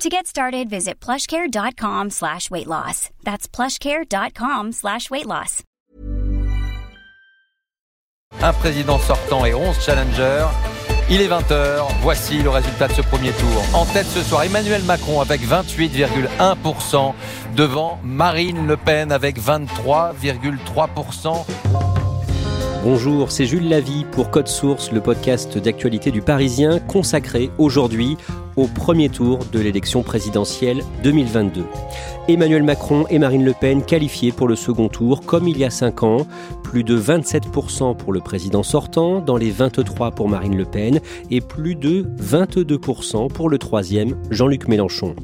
To get started, visit plushcare.com slash weight loss. That's plushcare.com slash weight loss. Un président sortant et 11 challengers. Il est 20h, voici le résultat de ce premier tour. En tête ce soir, Emmanuel Macron avec 28,1% devant Marine Le Pen avec 23,3%. Bonjour, c'est Jules Lavie pour Code Source, le podcast d'actualité du Parisien consacré aujourd'hui au premier tour de l'élection présidentielle 2022. Emmanuel Macron et Marine Le Pen qualifiés pour le second tour comme il y a 5 ans, plus de 27% pour le président sortant, dans les 23 pour Marine Le Pen et plus de 22% pour le troisième, Jean-Luc Mélenchon.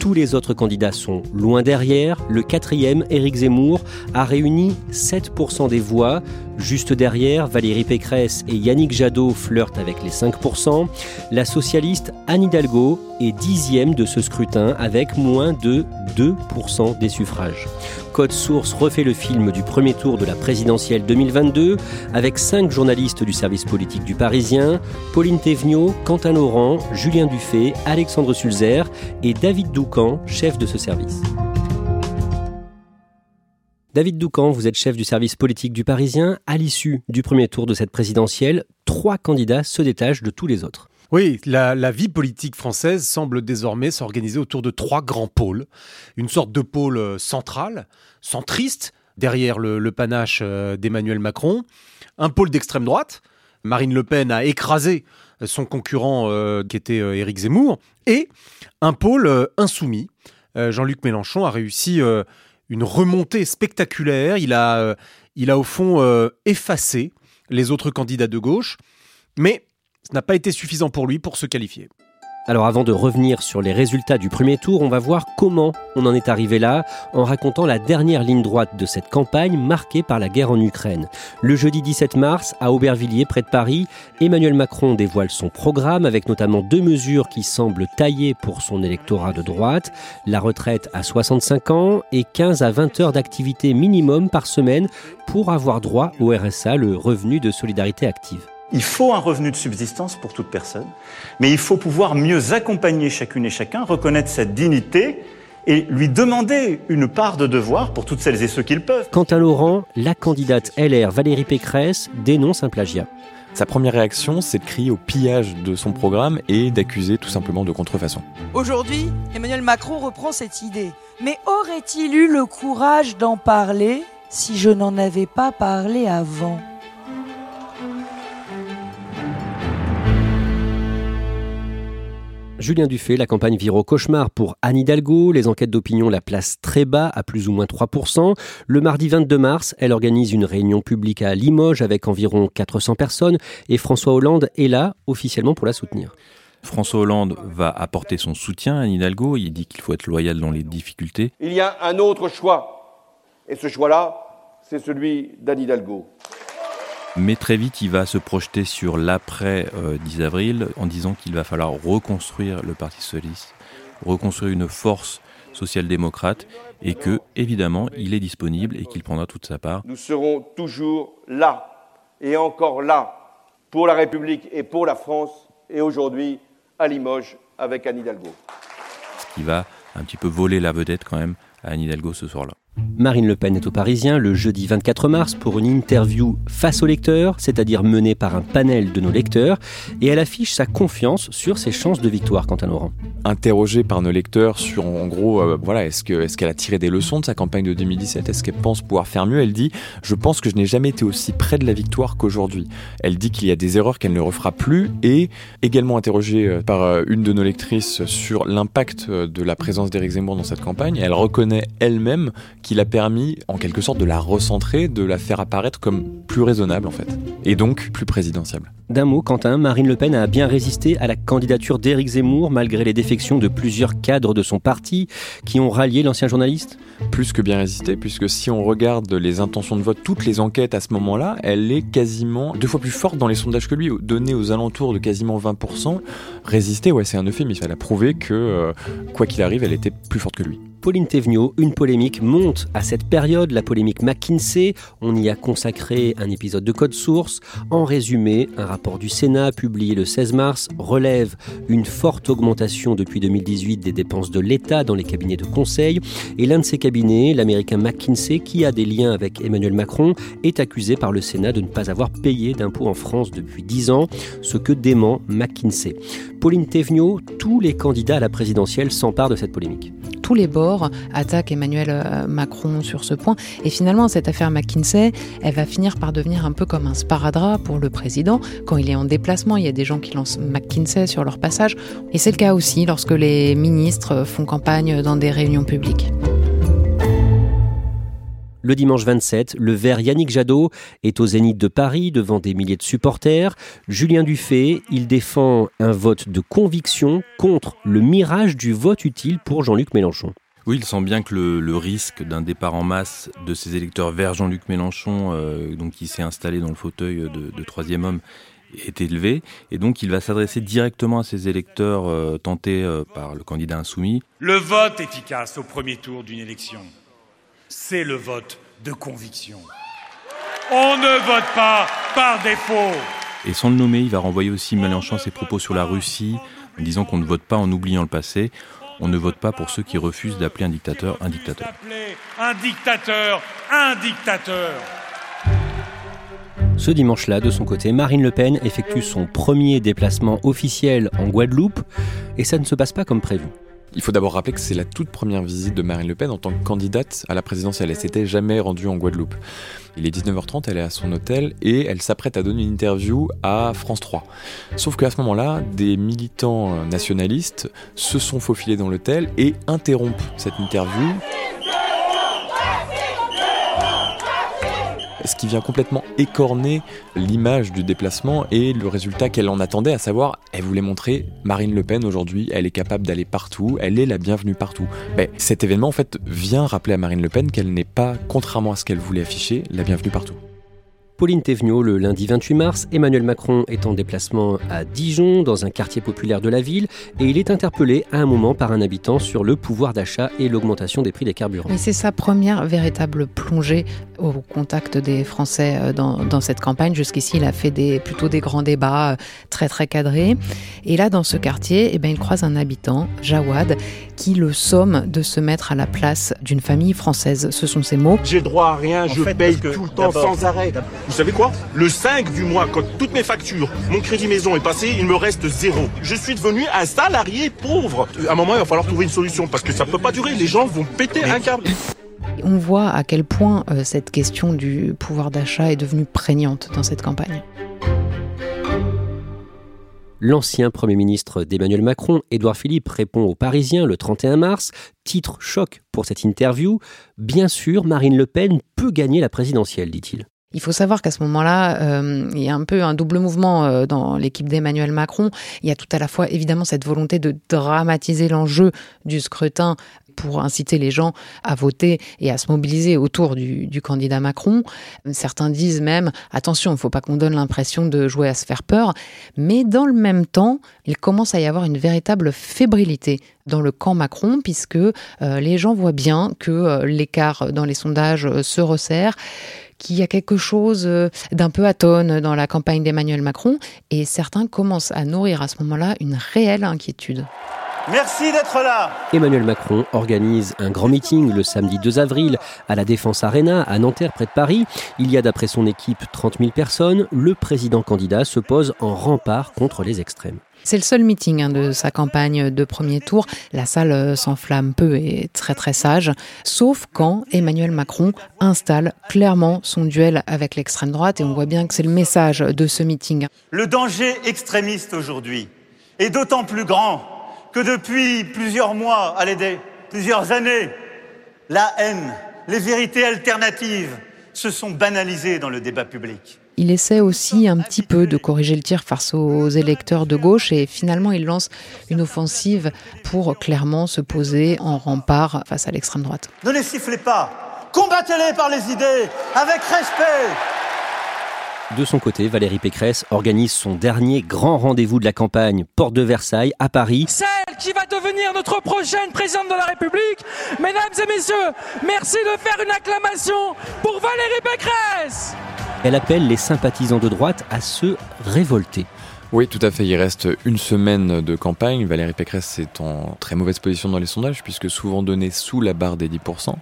Tous les autres candidats sont loin derrière. Le quatrième, Éric Zemmour, a réuni 7% des voix. Juste derrière, Valérie Pécresse et Yannick Jadot flirtent avec les 5%. La socialiste Anne Hidalgo est dixième de ce scrutin avec moins de 2% des suffrages. Code Source refait le film du premier tour de la présidentielle 2022 avec cinq journalistes du service politique du Parisien, Pauline Thévenot, Quentin Laurent, Julien Dufay, Alexandre Sulzer et David Doucan, chef de ce service. David Doucan, vous êtes chef du service politique du Parisien. À l'issue du premier tour de cette présidentielle, trois candidats se détachent de tous les autres. Oui, la, vie politique française semble désormais s'organiser autour de trois grands pôles. Une sorte de pôle euh, central, centriste, derrière le, panache euh, d'Emmanuel Macron. Un pôle d'extrême droite. Marine Le Pen a écrasé euh, son concurrent qui était Éric Zemmour. Et un pôle insoumis. Jean-Luc Mélenchon a réussi une remontée spectaculaire. Il a, il a au fond effacé les autres candidats de gauche. Mais n'a pas été suffisant pour lui pour se qualifier. Alors avant de revenir sur les résultats du premier tour, on va voir comment on en est arrivé là en racontant la dernière ligne droite de cette campagne marquée par la guerre en Ukraine. Le jeudi 17 mars, à Aubervilliers, près de Paris, Emmanuel Macron dévoile son programme avec notamment deux mesures qui semblent taillées pour son électorat de droite, la retraite à 65 ans et 15 à 20 heures d'activité minimum par semaine pour avoir droit au RSA, le revenu de solidarité active. Il faut un revenu de subsistance pour toute personne, mais il faut pouvoir mieux accompagner chacune et chacun, reconnaître cette dignité et lui demander une part de devoir pour toutes celles et ceux qui le peuvent. Quant à Laurent, la candidate LR Valérie Pécresse dénonce un plagiat. Sa première réaction, c'est de crier au pillage de son programme et d'accuser tout simplement de contrefaçon. Aujourd'hui, Emmanuel Macron reprend cette idée. Mais aurait-il eu le courage d'en parler si je n'en avais pas parlé avant? Julien Dufay, la campagne vire au cauchemar pour Anne Hidalgo. Les enquêtes d'opinion la placent très bas, à plus ou moins 3%. Le mardi 22 mars, elle organise une réunion publique à Limoges avec environ 400 personnes et François Hollande est là officiellement pour la soutenir. François Hollande va apporter son soutien à Anne Hidalgo. Il dit qu'il faut être loyal dans les difficultés. Il y a un autre choix. Et ce choix-là, c'est celui d'Anne Hidalgo. Mais très vite, il va se projeter sur l'après 10 euh, avril en disant qu'il va falloir reconstruire le Parti socialiste, reconstruire une force social-démocrate et que, évidemment, il est disponible et qu'il prendra toute sa part. Nous serons toujours là et encore là pour la République et pour la France et aujourd'hui à Limoges avec Anne Hidalgo. Ce qui va un petit peu voler la vedette quand même à Anne Hidalgo ce soir-là. Marine Le Pen est au Parisien le jeudi 24 mars pour une interview face aux lecteurs, c'est-à-dire menée par un panel de nos lecteurs, et elle affiche sa confiance sur ses chances de victoire quant à Laurent. Interrogée par nos lecteurs sur, en gros, euh, voilà, est-ce qu'elle est qu'elle a tiré des leçons de sa campagne de 2017 Est-ce qu'elle pense pouvoir faire mieux? Elle dit Je pense que je n'ai jamais été aussi près de la victoire qu'aujourd'hui. Elle dit qu'il y a des erreurs qu'elle ne refera plus, et également interrogée euh, par euh, une de nos lectrices sur l'impact de la présence d'Éric Zemmour dans cette campagne, elle reconnaît elle-même qu'il a permis en quelque sorte de la recentrer, de la faire apparaître comme plus raisonnable en fait, et donc plus présidentiable. D'un mot, Quentin, Marine Le Pen a bien résisté à la candidature d'Éric Zemmour malgré les défections de plusieurs cadres de son parti qui ont rallié l'ancien journaliste? Plus que bien résisté, puisque si on regarde les intentions de vote, toutes les enquêtes à ce moment-là, elle est quasiment deux fois plus forte dans les sondages que lui, donné aux alentours de quasiment 20%. Résister, ouais, c'est un euphémisme. Elle a prouvé que, euh, quoi qu'il arrive, elle était plus forte que lui. Pauline Thévenot, une polémique monte à cette période, la polémique McKinsey. On y a consacré un épisode de Code Source. En résumé, un rapport du Sénat publié le 16 mars relève une forte augmentation depuis 2018 des dépenses de l'État dans les cabinets de conseil. Et l'un de ces cabinets, l'américain McKinsey, qui a des liens avec Emmanuel Macron, est accusé par le Sénat de ne pas avoir payé d'impôts en France depuis 10 ans, ce que dément McKinsey. Pauline Thévenot, tous les candidats à la présidentielle s'emparent de cette polémique attaquent Emmanuel euh, Macron sur ce point. Et finalement, cette affaire McKinsey, elle va finir par devenir un peu comme un sparadrap pour le président. Quand il est en déplacement, il y a des gens qui lancent McKinsey sur leur passage. Et c'est le cas aussi lorsque les ministres font campagne dans des réunions publiques. Le dimanche 27, le vert Yannick Jadot est au Zénith de Paris devant des milliers de supporters. Julien Dufay, il défend un vote de conviction contre le mirage du vote utile pour Jean-Luc Mélenchon. Oui, il sent bien que le, risque d'un départ en masse de ses électeurs vers Jean-Luc Mélenchon, euh, donc qui s'est installé dans le fauteuil de, troisième homme, est élevé. Et donc il va s'adresser directement à ses électeurs euh, tentés euh, par le candidat insoumis. Le vote efficace au premier tour d'une élection c'est le vote de conviction. On ne vote pas par défaut. Et sans le nommer, il va renvoyer aussi Mélenchon ses propos sur la Russie, en disant qu'on ne vote pas en oubliant le passé. On ne vote pas pour ceux qui refusent d'appeler un dictateur un dictateur. Un dictateur, un dictateur. Ce dimanche-là, de son côté, Marine Le Pen effectue son premier déplacement officiel en Guadeloupe et ça ne se passe pas comme prévu. Il faut d'abord rappeler que c'est la toute première visite de Marine Le Pen en tant que candidate à la présidentielle. Elle s'était jamais rendue en Guadeloupe. Il est 19h30, elle est à son hôtel et elle s'apprête à donner une interview à France 3. Sauf qu'à ce moment-là, des militants nationalistes se sont faufilés dans l'hôtel et interrompent cette interview ce qui vient complètement écorner l'image du déplacement et le résultat qu'elle en attendait, à savoir, elle voulait montrer Marine Le Pen aujourd'hui, elle est capable d'aller partout, elle est la bienvenue partout. Mais cet événement, en fait, vient rappeler à Marine Le Pen qu'elle n'est pas, contrairement à ce qu'elle voulait afficher, la bienvenue partout. Pauline Thévenot le lundi 28 mars. Emmanuel Macron est en déplacement à Dijon, dans un quartier populaire de la ville, et il est interpellé à un moment par un habitant sur le pouvoir d'achat et l'augmentation des prix des carburants. Mais c'est sa première véritable plongée au contact des Français euh, dans, cette campagne. Jusqu'ici, il a fait des, plutôt des grands débats euh, très très cadrés. Et là, dans ce quartier, eh ben, il croise un habitant, Jawad, qui le somme de se mettre à la place d'une famille française. Ce sont ses mots. J'ai droit à rien, je paye tout le temps sans arrêt. Vous savez quoi? Le 5 du mois, quand toutes mes factures, mon crédit maison est passé, il me reste zéro. Je suis devenu un salarié pauvre. À un moment, il va falloir trouver une solution parce que ça peut pas durer. Les gens vont péter un câble. On voit à quel point euh, cette question du pouvoir d'achat est devenue prégnante dans cette campagne. L'ancien Premier ministre d'Emmanuel Macron, Édouard Philippe, répond aux Parisiens le 31 mars. Titre choc pour cette interview. Bien sûr, Marine Le Pen peut gagner la présidentielle, dit-il. Il faut savoir qu'à ce moment-là, euh, il y a un peu un double mouvement euh, dans l'équipe d'Emmanuel Macron. Il y a tout à la fois évidemment cette volonté de dramatiser l'enjeu du scrutin pour inciter les gens à voter et à se mobiliser autour du, candidat Macron. Certains disent même attention, il ne faut pas qu'on donne l'impression de jouer à se faire peur. Mais dans le même temps, il commence à y avoir une véritable fébrilité dans le camp Macron, puisque euh, les gens voient bien que l'écart dans les sondages se resserre qu'il y a quelque chose euh, d'un peu atone dans la campagne d'Emmanuel Macron et certains commencent à nourrir à ce moment-là une réelle inquiétude. Merci d'être là. Emmanuel Macron organise un grand meeting le samedi 2 avril à la Défense Arena à Nanterre près de Paris. Il y a d'après son équipe 30 000 personnes. Le président candidat se pose en rempart contre les extrêmes. C'est le seul meeting hein, de sa campagne de premier tour. La salle euh, s'enflamme peu et est très très sage, sauf quand Emmanuel Macron installe clairement son duel avec l'extrême droite et on voit bien que c'est le message de ce meeting. Le danger extrémiste aujourd'hui est d'autant plus grand que depuis plusieurs mois, allez, plusieurs années, la haine, les vérités alternatives se sont banalisées dans le débat public. Il essaie aussi un petit peu de corriger le tir face aux électeurs de gauche et finalement il lance une offensive pour clairement se poser en rempart face à l'extrême droite. Ne les sifflez pas, combattez-les par les idées, avec respect. De son côté, Valérie Pécresse organise son dernier grand rendez-vous de la campagne, porte de Versailles, à Paris. Celle qui va devenir notre prochaine présidente de la République. Mesdames et messieurs, merci de faire une acclamation pour Valérie Pécresse. Elle appelle les sympathisants de droite à se révolter. Oui, tout à fait. Il reste une semaine de campagne. Valérie Pécresse est en très mauvaise position dans les sondages puisque souvent donnée sous la barre des 10%.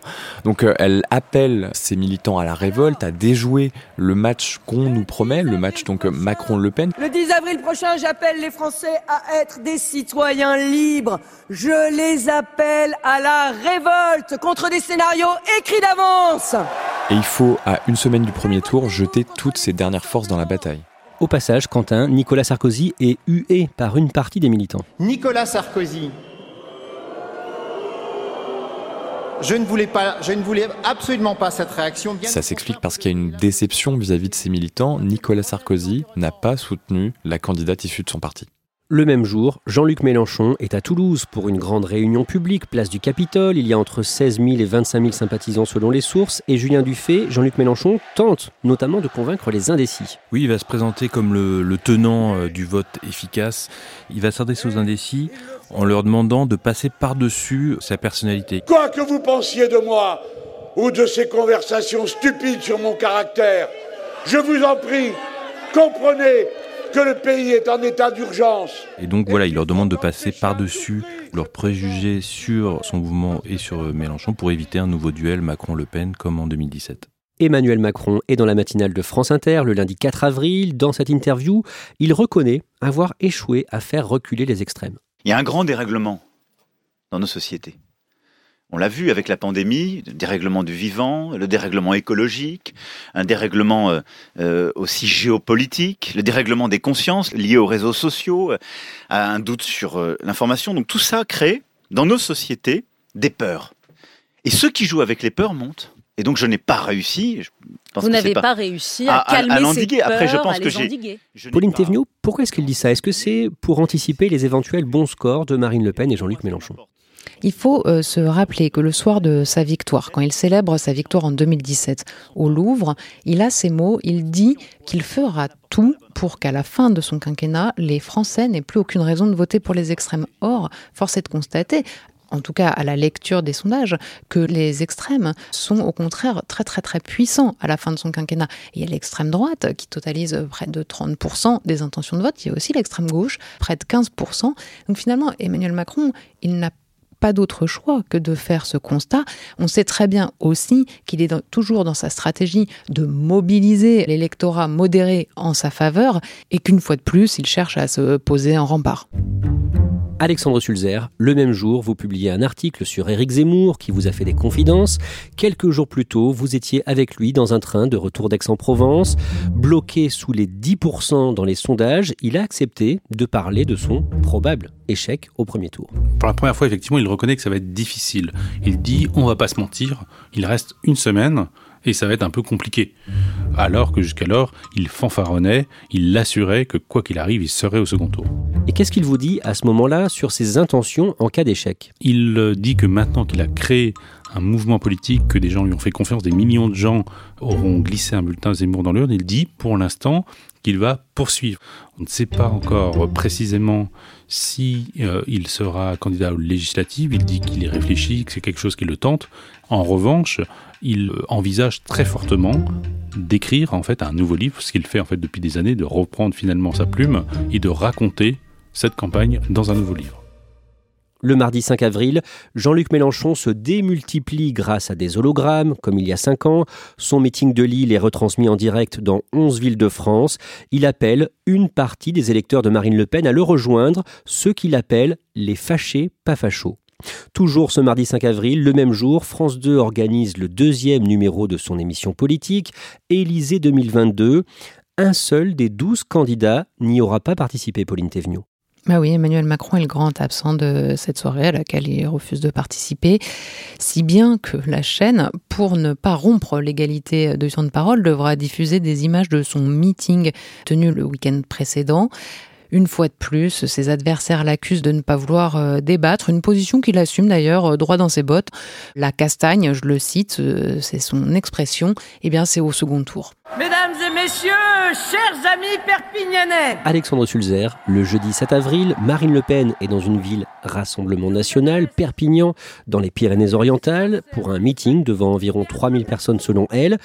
Donc euh, elle appelle ses militants à la révolte, à déjouer le match qu'on nous promet, le match donc euh, Macron-Le Pen. Le 10 avril prochain, j'appelle les Français à être des citoyens libres. Je les appelle à la révolte contre des scénarios écrits d'avance. Et il faut, à une semaine du premier tour, jeter toutes ses dernières forces dans la bataille. Au passage, Quentin, Nicolas Sarkozy est hué par une partie des militants. Nicolas Sarkozy, je ne voulais pas, je ne voulais absolument pas cette réaction. Ça s'explique parce qu'il y a une déception vis-à-vis de ses militants. Nicolas Sarkozy n'a pas soutenu la candidate issue de son parti. Le même jour, Jean-Luc Mélenchon est à Toulouse pour une grande réunion publique, place du Capitole. Il y a entre 16 000 et 25 000 sympathisants selon les sources. Et Julien Dufay, Jean-Luc Mélenchon tente notamment de convaincre les indécis. Oui, il va se présenter comme le, tenant euh, du vote efficace. Il va s'adresser aux indécis en leur demandant de passer par-dessus sa personnalité. Quoi que vous pensiez de moi ou de ces conversations stupides sur mon caractère, je vous en prie, comprenez que le pays est en état d'urgence. Et donc voilà, il leur demande de passer par-dessus leurs préjugés sur son mouvement et sur Mélenchon pour éviter un nouveau duel Macron-Le Pen comme en 2017. Emmanuel Macron est dans la matinale de France Inter le lundi 4 avril. Dans cette interview, il reconnaît avoir échoué à faire reculer les extrêmes. Il y a un grand dérèglement dans nos sociétés. On l'a vu avec la pandémie, le dérèglement du vivant, le dérèglement écologique, un dérèglement euh, euh, aussi géopolitique, le dérèglement des consciences liées aux réseaux sociaux, euh, à un doute sur l'information. Donc tout ça crée dans nos sociétés des peurs. Et ceux qui jouent avec les peurs montent. Et donc je n'ai pas réussi. Vous n'avez pas, réussi à, calmer à, ces peurs, Après, je pense que j'ai. Pauline Thévenot, pourquoi est-ce qu'il dit ça? Est-ce que c'est pour anticiper les éventuels bons scores de Marine Le Pen et Jean-Luc Mélenchon? Il faut euh, se rappeler que le soir de sa victoire, quand il célèbre sa victoire en 2017 au Louvre, il a ces mots, il dit qu'il fera tout pour qu'à la fin de son quinquennat, les Français n'aient plus aucune raison de voter pour les extrêmes. Or, force est de constater en tout cas à la lecture des sondages, que les extrêmes sont au contraire très très très puissants à la fin de son quinquennat. il y a l'extrême droite qui totalise près de 30% des intentions de vote, il y a aussi l'extrême gauche, près de 15%. Donc finalement, Emmanuel Macron, il n'a pas d'autre choix que de faire ce constat. On sait très bien aussi qu'il est toujours dans sa stratégie de mobiliser l'électorat modéré en sa faveur et qu'une fois de plus, il cherche à se poser en rempart. Alexandre Sulzer, le même jour, vous publiez un article sur Éric Zemmour qui vous a fait des confidences. Quelques jours plus tôt, vous étiez avec lui dans un train de retour d'Aix-en-Provence. Bloqué sous les 10% dans les sondages, il a accepté de parler de son probable échec au premier tour. Pour la première fois, effectivement, il reconnaît que ça va être difficile. Il dit, on va pas se mentir, il reste une semaine et ça va être un peu compliqué. Alors que jusqu'alors, il fanfaronnait, il l'assurait que quoi qu'il arrive, il serait au second tour. Et qu'est-ce qu'il vous dit à ce moment-là sur ses intentions en cas d'échec? Il euh, dit que maintenant qu'il a créé un mouvement politique, que des gens lui ont fait confiance, des millions de gens auront glissé un bulletin Zemmour dans l'urne, il dit pour l'instant qu'il va poursuivre. On ne sait pas encore précisément si euh, il sera candidat aux législatives. Il dit qu'il y réfléchit, que c'est quelque chose qui le tente. En revanche, il envisage très fortement d'écrire en fait un nouveau livre, ce qu'il fait depuis des années, de reprendre finalement sa plume et de raconter cette campagne dans un nouveau livre. Le mardi 5 avril, Jean-Luc Mélenchon se démultiplie grâce à des hologrammes, comme il y a cinq ans. Son meeting de Lille est retransmis en direct dans 11 villes de France. Il appelle une partie des électeurs de Marine Le Pen à le rejoindre, ceux qu'il appelle les fâchés pas fachos. Toujours ce mardi 5 avril, le même jour, France 2 organise le deuxième numéro de son émission politique, Élysée 2022. Un seul des douze candidats n'y aura pas participé, Pauline Thévenot. Bah oui, Emmanuel Macron est le grand absent de cette soirée à laquelle il refuse de participer, si bien que la chaîne, pour ne pas rompre l'égalité de son de parole, devra diffuser des images de son meeting tenu le week-end précédent. Une fois de plus, ses adversaires l'accusent de ne pas vouloir euh, débattre, une position qu'il assume d'ailleurs euh, droit dans ses bottes. La castagne, je le cite, euh, c'est son expression, eh bien c'est au second tour. Mesdames et messieurs, chers amis perpignanais Alexandre Sulzer, le jeudi 7 avril, Marine Le Pen est dans une ville Rassemblement National, Perpignan, dans les Pyrénées-Orientales, pour un meeting devant environ 3000 personnes selon elle,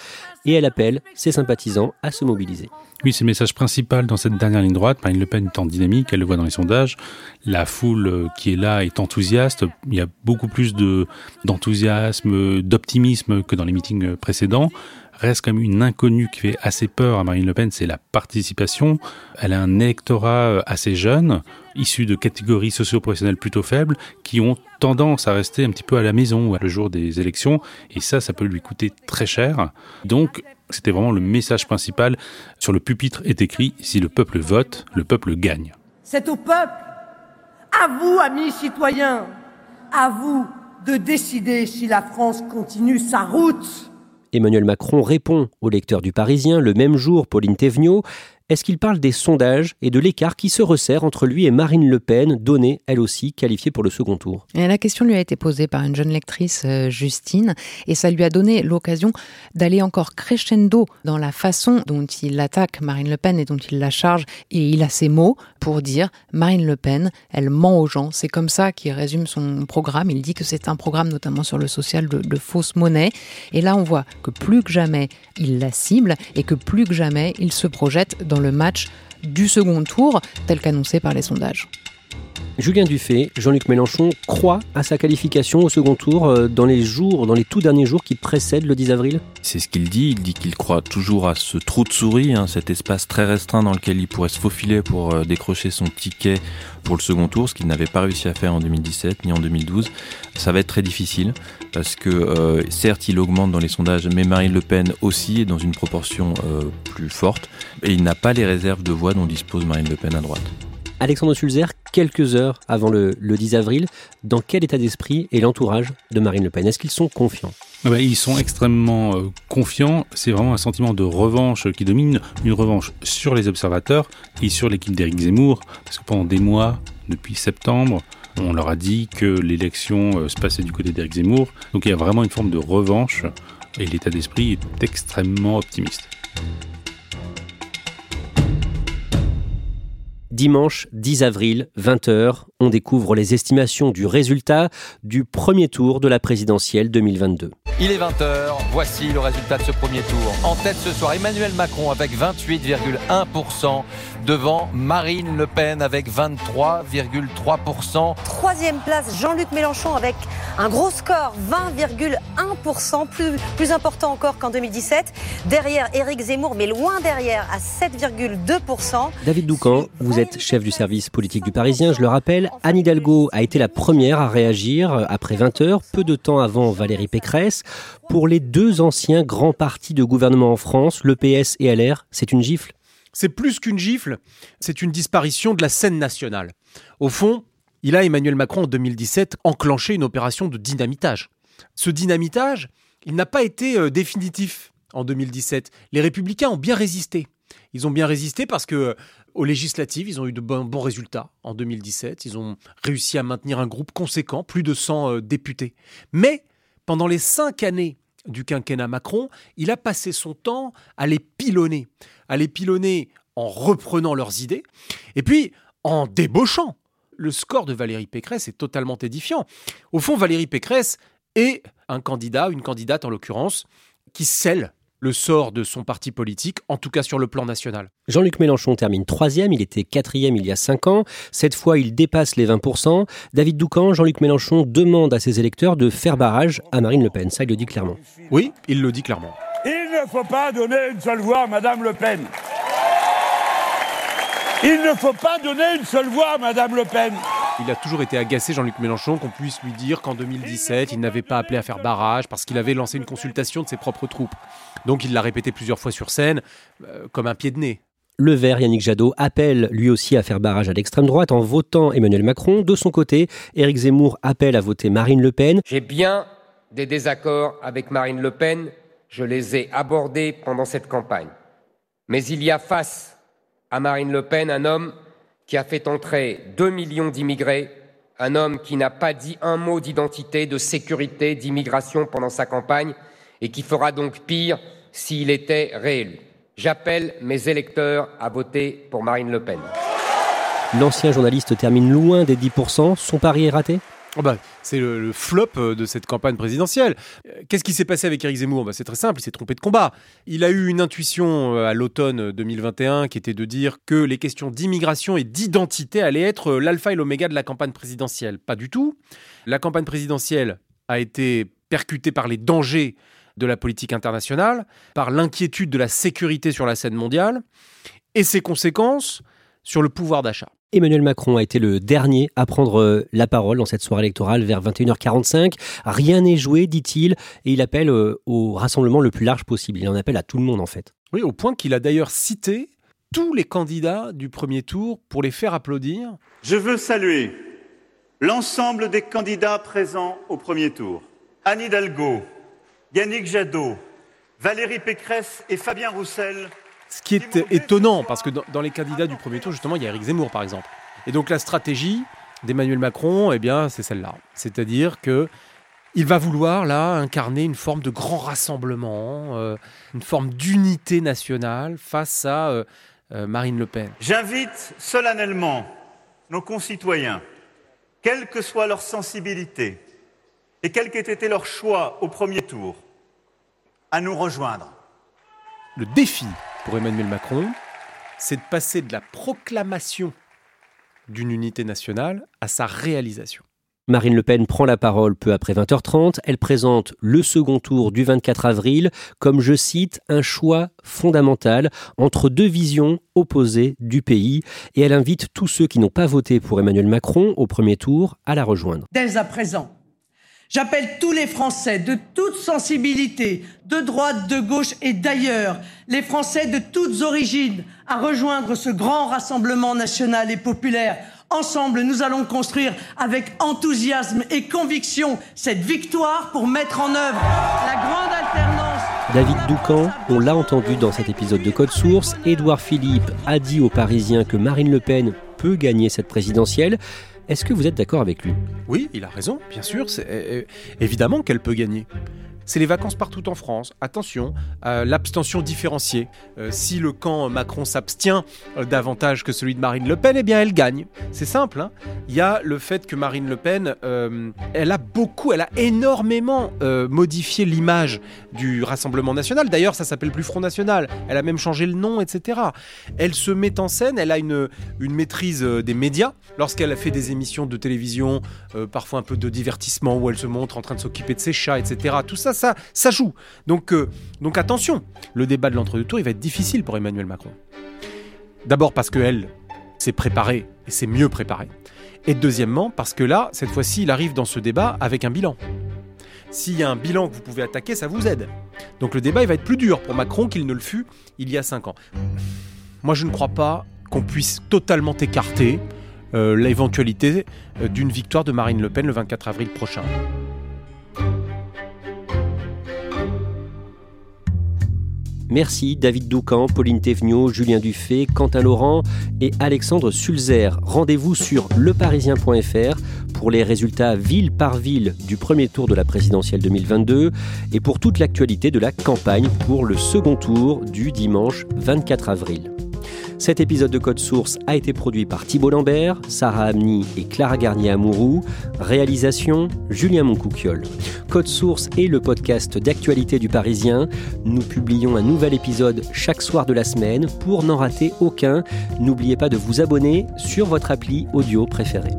et elle appelle ses sympathisants à se mobiliser. Oui, c'est le message principal dans cette dernière ligne droite. Marine Le Pen est en dynamique, elle le voit dans les sondages. La foule euh, qui est là est enthousiaste. Il y a beaucoup plus d'enthousiasme, d'optimisme que dans les meetings précédents reste même une inconnue qui fait assez peur à Marine Le Pen, c'est la participation. Elle a un électorat euh, assez jeune, issu de catégories socio-professionnelles plutôt faibles, qui ont tendance à rester un petit peu à la maison le jour des élections, et ça, ça peut lui coûter très cher. Donc, c'était vraiment le message principal. Sur le pupitre est écrit, si le peuple vote, le peuple gagne. C'est au peuple, à vous, amis citoyens, à vous de décider si la France continue sa route Emmanuel Macron répond au lecteur du Parisien le même jour, Pauline Thévenot, est-ce qu'il parle des sondages et de l'écart qui se resserre entre lui et Marine Le Pen, donnée elle aussi qualifiée pour le second tour? La question lui a été posée par une jeune lectrice, euh, Justine, et ça lui a donné l'occasion d'aller encore crescendo dans la façon dont il attaque Marine Le Pen et dont il la charge. Et il a ces mots pour dire Marine Le Pen, elle ment aux gens. C'est comme ça qu'il résume son programme. Il dit que c'est un programme notamment sur le social de, de fausse monnaie. Et là, on voit que plus que jamais, il la cible et que plus que jamais, il se projette dans le match du second tour, tel qu'annoncé par les sondages. Julien Dufay, Jean-Luc Mélenchon croit à sa qualification au second tour euh, dans les jours, dans les tout derniers jours qui précèdent le 10 avril C'est ce qu'il dit. Il dit qu'il croit toujours à ce trou de souris, hein, cet espace très restreint dans lequel il pourrait se faufiler pour euh, décrocher son ticket pour le second tour, ce qu'il n'avait pas réussi à faire en 2017 ni en 2012. Ça va être très difficile parce que euh, certes il augmente dans les sondages, mais Marine Le Pen aussi est dans une proportion plus forte et il n'a pas les réserves de voix dont dispose Marine Le Pen à droite. Alexandre Sulzer, quelques heures avant le, 10 avril, dans quel état d'esprit est l'entourage de Marine Le Pen? Est-ce qu'ils sont confiants? Ah bah, Ils sont extrêmement euh, confiants. C'est vraiment un sentiment de revanche qui domine, une revanche sur les observateurs et sur l'équipe d'Éric Zemmour, parce que pendant des mois, depuis septembre, on leur a dit que l'élection euh, se passait du côté d'Éric Zemmour. Donc il y a vraiment une forme de revanche et l'état d'esprit est extrêmement optimiste. Dimanche 10 avril, 20h, on découvre les estimations du résultat du premier tour de la présidentielle 2022. Il est 20h, voici le résultat de ce premier tour. En tête ce soir, Emmanuel Macron avec 28,1% devant Marine Le Pen avec 23,3%. Troisième place, Jean-Luc Mélenchon avec un gros score, 20,1%, plus, plus important encore qu'en 2017. Derrière Éric Zemmour, mais loin derrière, à 7,2%. David Doucan, vous êtes chef du service politique du Parisien, je le rappelle. Anne Hidalgo a été la première à réagir après 20 heures, peu de temps avant Valérie Pécresse. Pour les deux anciens grands partis de gouvernement en France, le PS et LR, c'est une gifle? C'est plus qu'une gifle, c'est une disparition de la scène nationale. Au fond, il a, Emmanuel Macron, en 2017, enclenché une opération de dynamitage. Ce dynamitage, il n'a pas été euh, définitif en 2017. Les républicains ont bien résisté. Ils ont bien résisté parce que euh, aux législatives, ils ont eu de bons, résultats en 2017. Ils ont réussi à maintenir un groupe conséquent, plus de 100 euh, députés. Mais pendant les cinq années du quinquennat Macron, il a passé son temps à les pilonner, à les pilonner en reprenant leurs idées, et puis en débauchant. Le score de Valérie Pécresse est totalement édifiant. Au fond, Valérie Pécresse est un candidat, une candidate en l'occurrence, qui scelle le sort de son parti politique, en tout cas sur le plan national. Jean-Luc Mélenchon termine troisième, il était quatrième il y a cinq ans. Cette fois, il dépasse les 20%. David Doucan, Jean-Luc Mélenchon demande à ses électeurs de faire barrage à Marine Le Pen. Ça, il le dit clairement. Oui, il le dit clairement. Il ne faut pas donner une seule voix à Madame Le Pen. Il ne faut pas donner une seule voix à Madame Le Pen. Il a toujours été agacé, Jean-Luc Mélenchon, qu'on puisse lui dire qu'en 2017, il n'avait pas appelé à faire barrage parce qu'il avait lancé une consultation de ses propres troupes. Donc il l'a répété plusieurs fois sur scène, euh, comme un pied de nez. Le vert, Yannick Jadot, appelle lui aussi à faire barrage à l'extrême droite en votant Emmanuel Macron. De son côté, Éric Zemmour appelle à voter Marine Le Pen. J'ai bien des désaccords avec Marine Le Pen, je les ai abordés pendant cette campagne. Mais il y a face à Marine Le Pen, un homme qui a fait entrer 2 millions d'immigrés, un homme qui n'a pas dit un mot d'identité, de sécurité, d'immigration pendant sa campagne et qui fera donc pire s'il était réélu. J'appelle mes électeurs à voter pour Marine Le Pen. L'ancien journaliste termine loin des 10%. Son pari est raté? Oh bah, c'est le, flop euh, de cette campagne présidentielle. Euh, qu'est-ce qui s'est passé avec Éric Zemmour? Bah, C'est très simple, il s'est trompé de combat. Il a eu une intuition euh, à l'automne 2021 qui était de dire que les questions d'immigration et d'identité allaient être l'alpha et l'oméga de la campagne présidentielle. Pas du tout. La campagne présidentielle a été percutée par les dangers de la politique internationale, par l'inquiétude de la sécurité sur la scène mondiale et ses conséquences sur le pouvoir d'achat. Emmanuel Macron a été le dernier à prendre euh, la parole dans cette soirée électorale vers 21h45. Rien n'est joué, dit-il, et il appelle euh, au rassemblement le plus large possible. Il en appelle à tout le monde en fait. Oui, au point qu'il a d'ailleurs cité tous les candidats du premier tour pour les faire applaudir. Je veux saluer l'ensemble des candidats présents au premier tour. Anne Hidalgo, Yannick Jadot, Valérie Pécresse et Fabien Roussel ce qui est étonnant, parce que dans, les candidats du premier tour, justement, il y a Eric Zemmour, par exemple. Et donc la stratégie d'Emmanuel Macron, eh bien, c'est celle-là. C'est-à-dire que il va vouloir là incarner une forme de grand rassemblement, euh, une forme d'unité nationale face à euh, euh, Marine Le Pen. J'invite solennellement nos concitoyens, quelle que soit leur sensibilité et quel qu'ait été leur choix au premier tour, à nous rejoindre. Le défi pour Emmanuel Macron, c'est de passer de la proclamation d'une unité nationale à sa réalisation. Marine Le Pen prend la parole peu après 20h30. Elle présente le second tour du 24 avril comme, je cite, un choix fondamental entre deux visions opposées du pays. Et elle invite tous ceux qui n'ont pas voté pour Emmanuel Macron au premier tour à la rejoindre. Dès à présent, J'appelle tous les Français de toute sensibilité, de droite, de gauche et d'ailleurs, les Français de toutes origines, à rejoindre ce grand rassemblement national et populaire. Ensemble, nous allons construire avec enthousiasme et conviction cette victoire pour mettre en œuvre la grande alternance. David Doucan, on l'a entendu dans cet épisode de Code Source, Édouard Philippe a dit aux Parisiens que Marine Le Pen peut gagner cette présidentielle. Est-ce que vous êtes d'accord avec lui? Oui, il a raison, bien sûr. Évidemment qu'elle peut gagner c'est les vacances partout en France. Attention, à l'abstention différenciée. Euh, si le camp Macron s'abstient euh, davantage que celui de Marine Le Pen, eh bien elle gagne. C'est simple. Hein. Il y a le fait que Marine Le Pen, euh, elle a beaucoup, elle a énormément modifié l'image du Rassemblement national. D'ailleurs, ça s'appelle plus Front National. Elle a même changé le nom, etc. Elle se met en scène, elle a une, une maîtrise des médias. Lorsqu'elle a fait des émissions de télévision, parfois un peu de divertissement, où elle se montre en train de s'occuper de ses chats, etc. Tout ça, ça, joue. Donc, euh, donc attention, le débat de l'entre-deux tours, il va être difficile pour Emmanuel Macron. D'abord parce qu'elle s'est préparée et s'est mieux préparée. Et deuxièmement, parce que là, cette fois-ci, il arrive dans ce débat avec un bilan. S'il y a un bilan que vous pouvez attaquer, ça vous aide. Donc le débat, il va être plus dur pour Macron qu'il ne le fut il y a cinq ans. Moi, je ne crois pas qu'on puisse totalement écarter euh, l'éventualité euh, d'une victoire de Marine Le Pen le 24 avril prochain. Merci David Doucan, Pauline Thévenot, Julien Dufay, Quentin Laurent et Alexandre Sulzer. Rendez-vous sur leparisien.fr pour les résultats ville par ville du premier tour de la présidentielle 2022 et pour toute l'actualité de la campagne pour le second tour du dimanche 24 avril. Cet épisode de Code Source a été produit par Thibault Lambert, Sarah Amni et Clara Garnier-Amouroux. Réalisation Julien Moncouquiol. Code Source est le podcast d'actualité du Parisien. Nous publions un nouvel épisode chaque soir de la semaine. Pour n'en rater aucun, n'oubliez pas de vous abonner sur votre appli audio préférée.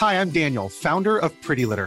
Hi, I'm Daniel, founder of Pretty Litter.